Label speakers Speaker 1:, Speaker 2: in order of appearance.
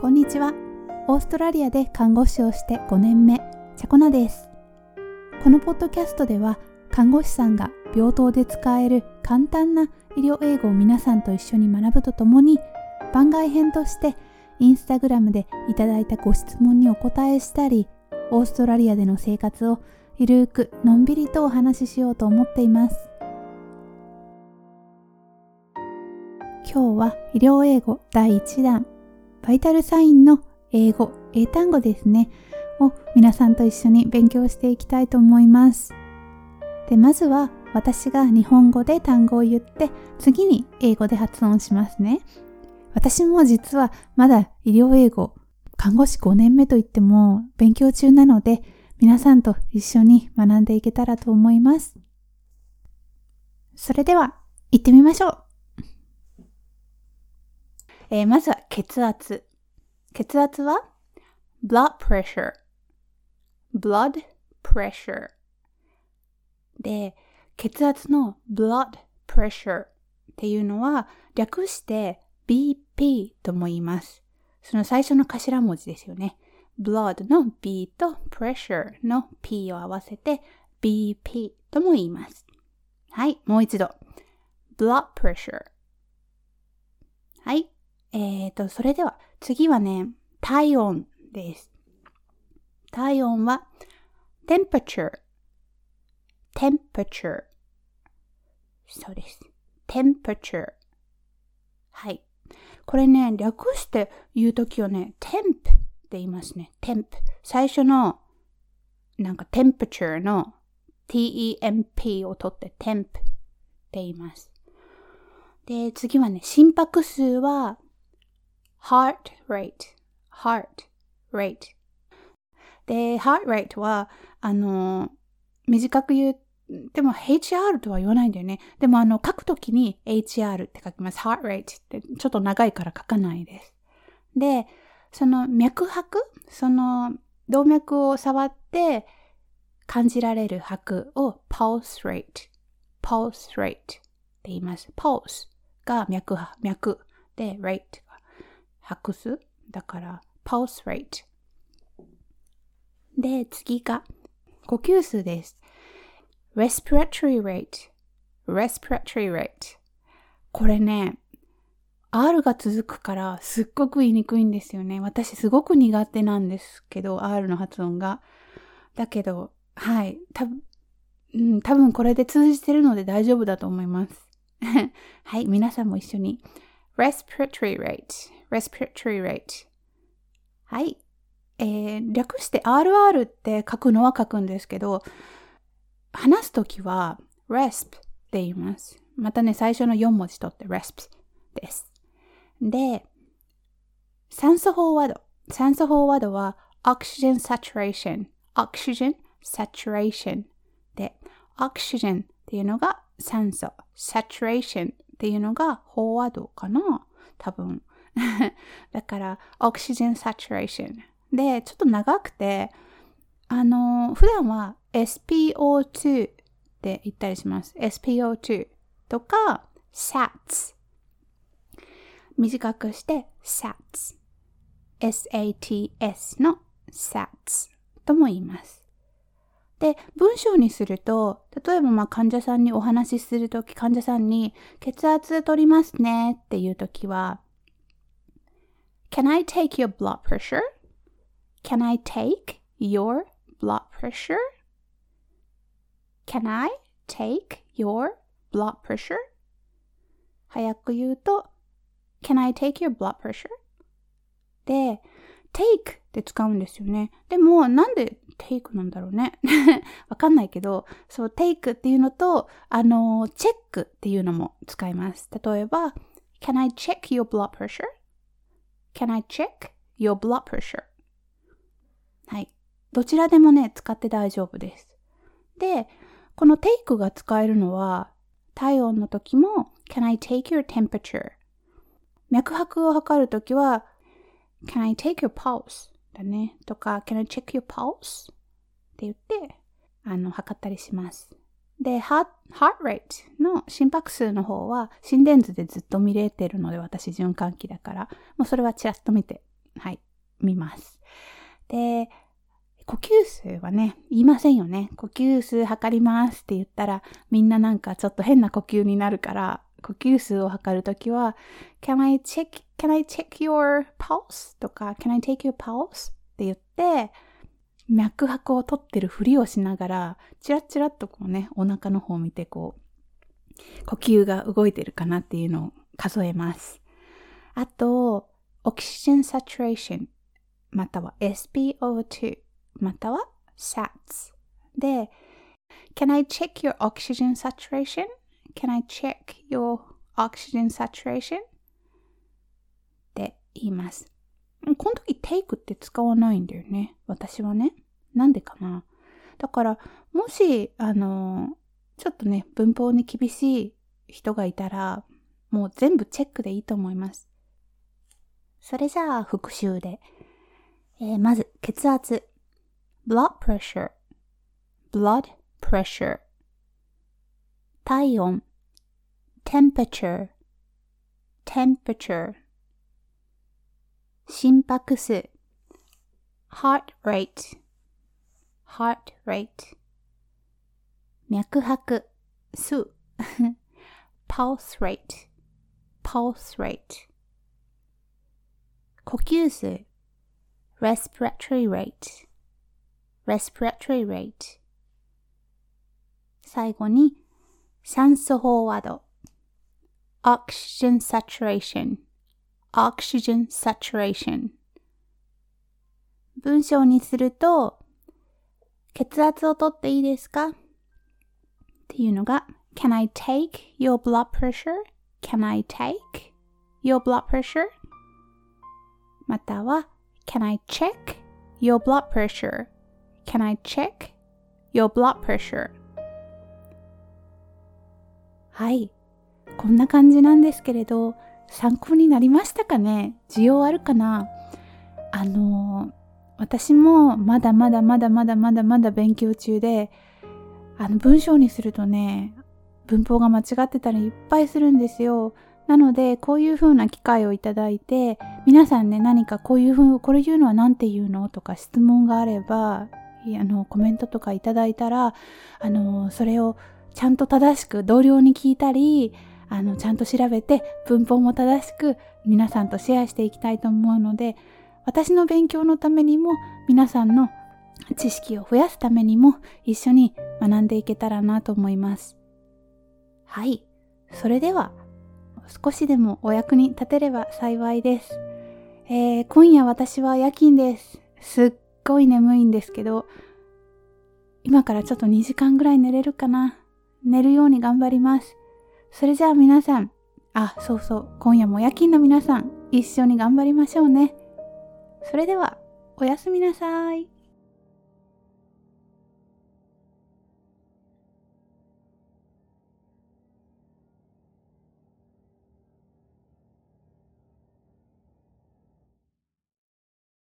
Speaker 1: こんにちは。オーストラリアで看護師をして5年目、チャコナです。このポッドキャストでは、看護師さんが病棟で使える簡単な医療英語を皆さんと一緒に学ぶとともに、番外編としてインスタグラムでいただいたご質問にお答えしたり、オーストラリアでの生活をゆるーくのんびりとお話ししようと思っています。今日は医療英語第1弾、バイタルサインの英語、英単語ですね、を皆さんと一緒に勉強していきたいと思います。で、まずは私が日本語で単語を言って、次に英語で発音しますね。私も実はまだ医療英語、看護師5年目といっても勉強中なので、皆さんと一緒に学んでいけたらと思います。それでは、行ってみましょうえー、まずは血圧。血圧は blood pressure blood pressure で、血圧の blood pressure っていうのは略して BP とも言います。その最初の頭文字ですよね。blood の B と pressure の P を合わせて BP とも言います。はい、もう一度。blood pressure はい。えーと、それでは次はね、体温です。体温は temperature temperature そうです。temperature はい。これね、略して言うときはね、temp って言いますね。temp 最初のなんか temperature の temp を取って temp って言います。で、次はね、心拍数は heart rate, heart rate. で、heart rate は、あの、短く言っても HR とは言わないんだよね。でもあの、書くときに HR って書きます。heart rate ってちょっと長いから書かないです。で、その脈拍その動脈を触って感じられる拍を pulse rate, pulse rate って言います。pulse が脈、脈で rate 拍数だから pulse rate で次が呼吸数です respiratory rate respiratory rate これね R が続くからすっごく言いにくいんですよね。私すごく苦手なんですけど、R の発音が。だけど、はい。たぶ、うん、多分これで通じてるので大丈夫だと思います。はい。皆さんも一緒に。Respiratory rate respiratory rate はい。えー、略して RR って書くのは書くんですけど、話すときは resp って言います。またね、最初の4文字取って resp です。で、酸素飽和度。酸素飽和度は oxygen saturation。oxygen saturation で、oxygen っていうのが酸素。saturation っていうのが飽和度かな多分。だから、オキシジェンサチュレーション。で、ちょっと長くて、あの、普段は SPO2 って言ったりします。SPO2 とか SATS。短くして SATS。SATS の SATS とも言います。で、文章にすると、例えばまあ患者さんにお話しするとき、患者さんに血圧取りますねっていうときは、Can I take your blood pressure? Can I take your blood pressure? Can I take your blood pressure? 早く言うと、Can I take your blood pressure? で、take って使うんですよね。でも、なんで take なんだろうね。わかんないけど、そう、take っていうのと、あの、チェックっていうのも使います。例えば、Can I check your blood pressure? Can I check your blood pressure? はい。どちらでもね、使って大丈夫です。で、この take が使えるのは、体温の時も Can I take your temperature? 脈拍を測るときは Can I take your pulse? だね。とか Can I check your pulse? って言って、あの、測ったりします。で、heart, heart rate の心拍数の方は心電図でずっと見れてるので私循環器だから、もうそれはちらっと見てはい、見ます。で、呼吸数はね、言いませんよね。呼吸数測りますって言ったら、みんななんかちょっと変な呼吸になるから、呼吸数を測るときは、Can I check, can I check your pulse? とか、Can I take your pulse? って言って、脈拍を取ってるふりをしながら、チラチラッとこうね、お腹の方を見てこう、呼吸が動いてるかなっていうのを数えます。あと、オキシジェンサチュレーション、または SPO2、または SATS で、Can I check your oxygen saturation? Can I check your oxygen saturation? って言います。この時 take って使わないんだよね。私はね。なんでかな。だから、もし、あの、ちょっとね、文法に厳しい人がいたら、もう全部チェックでいいと思います。それじゃあ、復習で。えー、まず、血圧。blood pressure, blood pressure. 体温。temperature, temperature. 心拍数 heart rate, heart rate 脈拍数 pulse rate, pulse rate 呼吸数 respiratory rate, respiratory rate 最後に 酸素飽和度 oxygen saturation oxygen saturation 文章にすると、血圧をとっていいですかっていうのが、Can I take your blood pressure?Can I take your blood pressure? または、Can I check your blood pressure?Can I check your blood pressure? はい。こんな感じなんですけれど、参考になりましたかね？需要あるかな？あの私もまだまだまだまだまだまだ勉強中で、あの文章にするとね、文法が間違ってたらいっぱいするんですよ。なので、こういう風な機会をいただいて、皆さんね、何かこういう風、これ言うのは何て言うの？とか質問があれば、あの、コメントとかいただいたら、あの、それをちゃんと正しく同僚に聞いたり、あの、ちゃんと調べて文法も正しく皆さんとシェアしていきたいと思うので、私の勉強のためにも皆さんの知識を増やすためにも一緒に学んでいけたらなと思います。はい。それでは少しでもお役に立てれば幸いです。えー、今夜私は夜勤です。すっごい眠いんですけど、今からちょっと2時間ぐらい寝れるかな。寝るように頑張ります。それじゃあ皆さん、あ、そうそう、今夜も夜勤の皆さん、一緒に頑張りましょうね。それでは、おやすみなさい。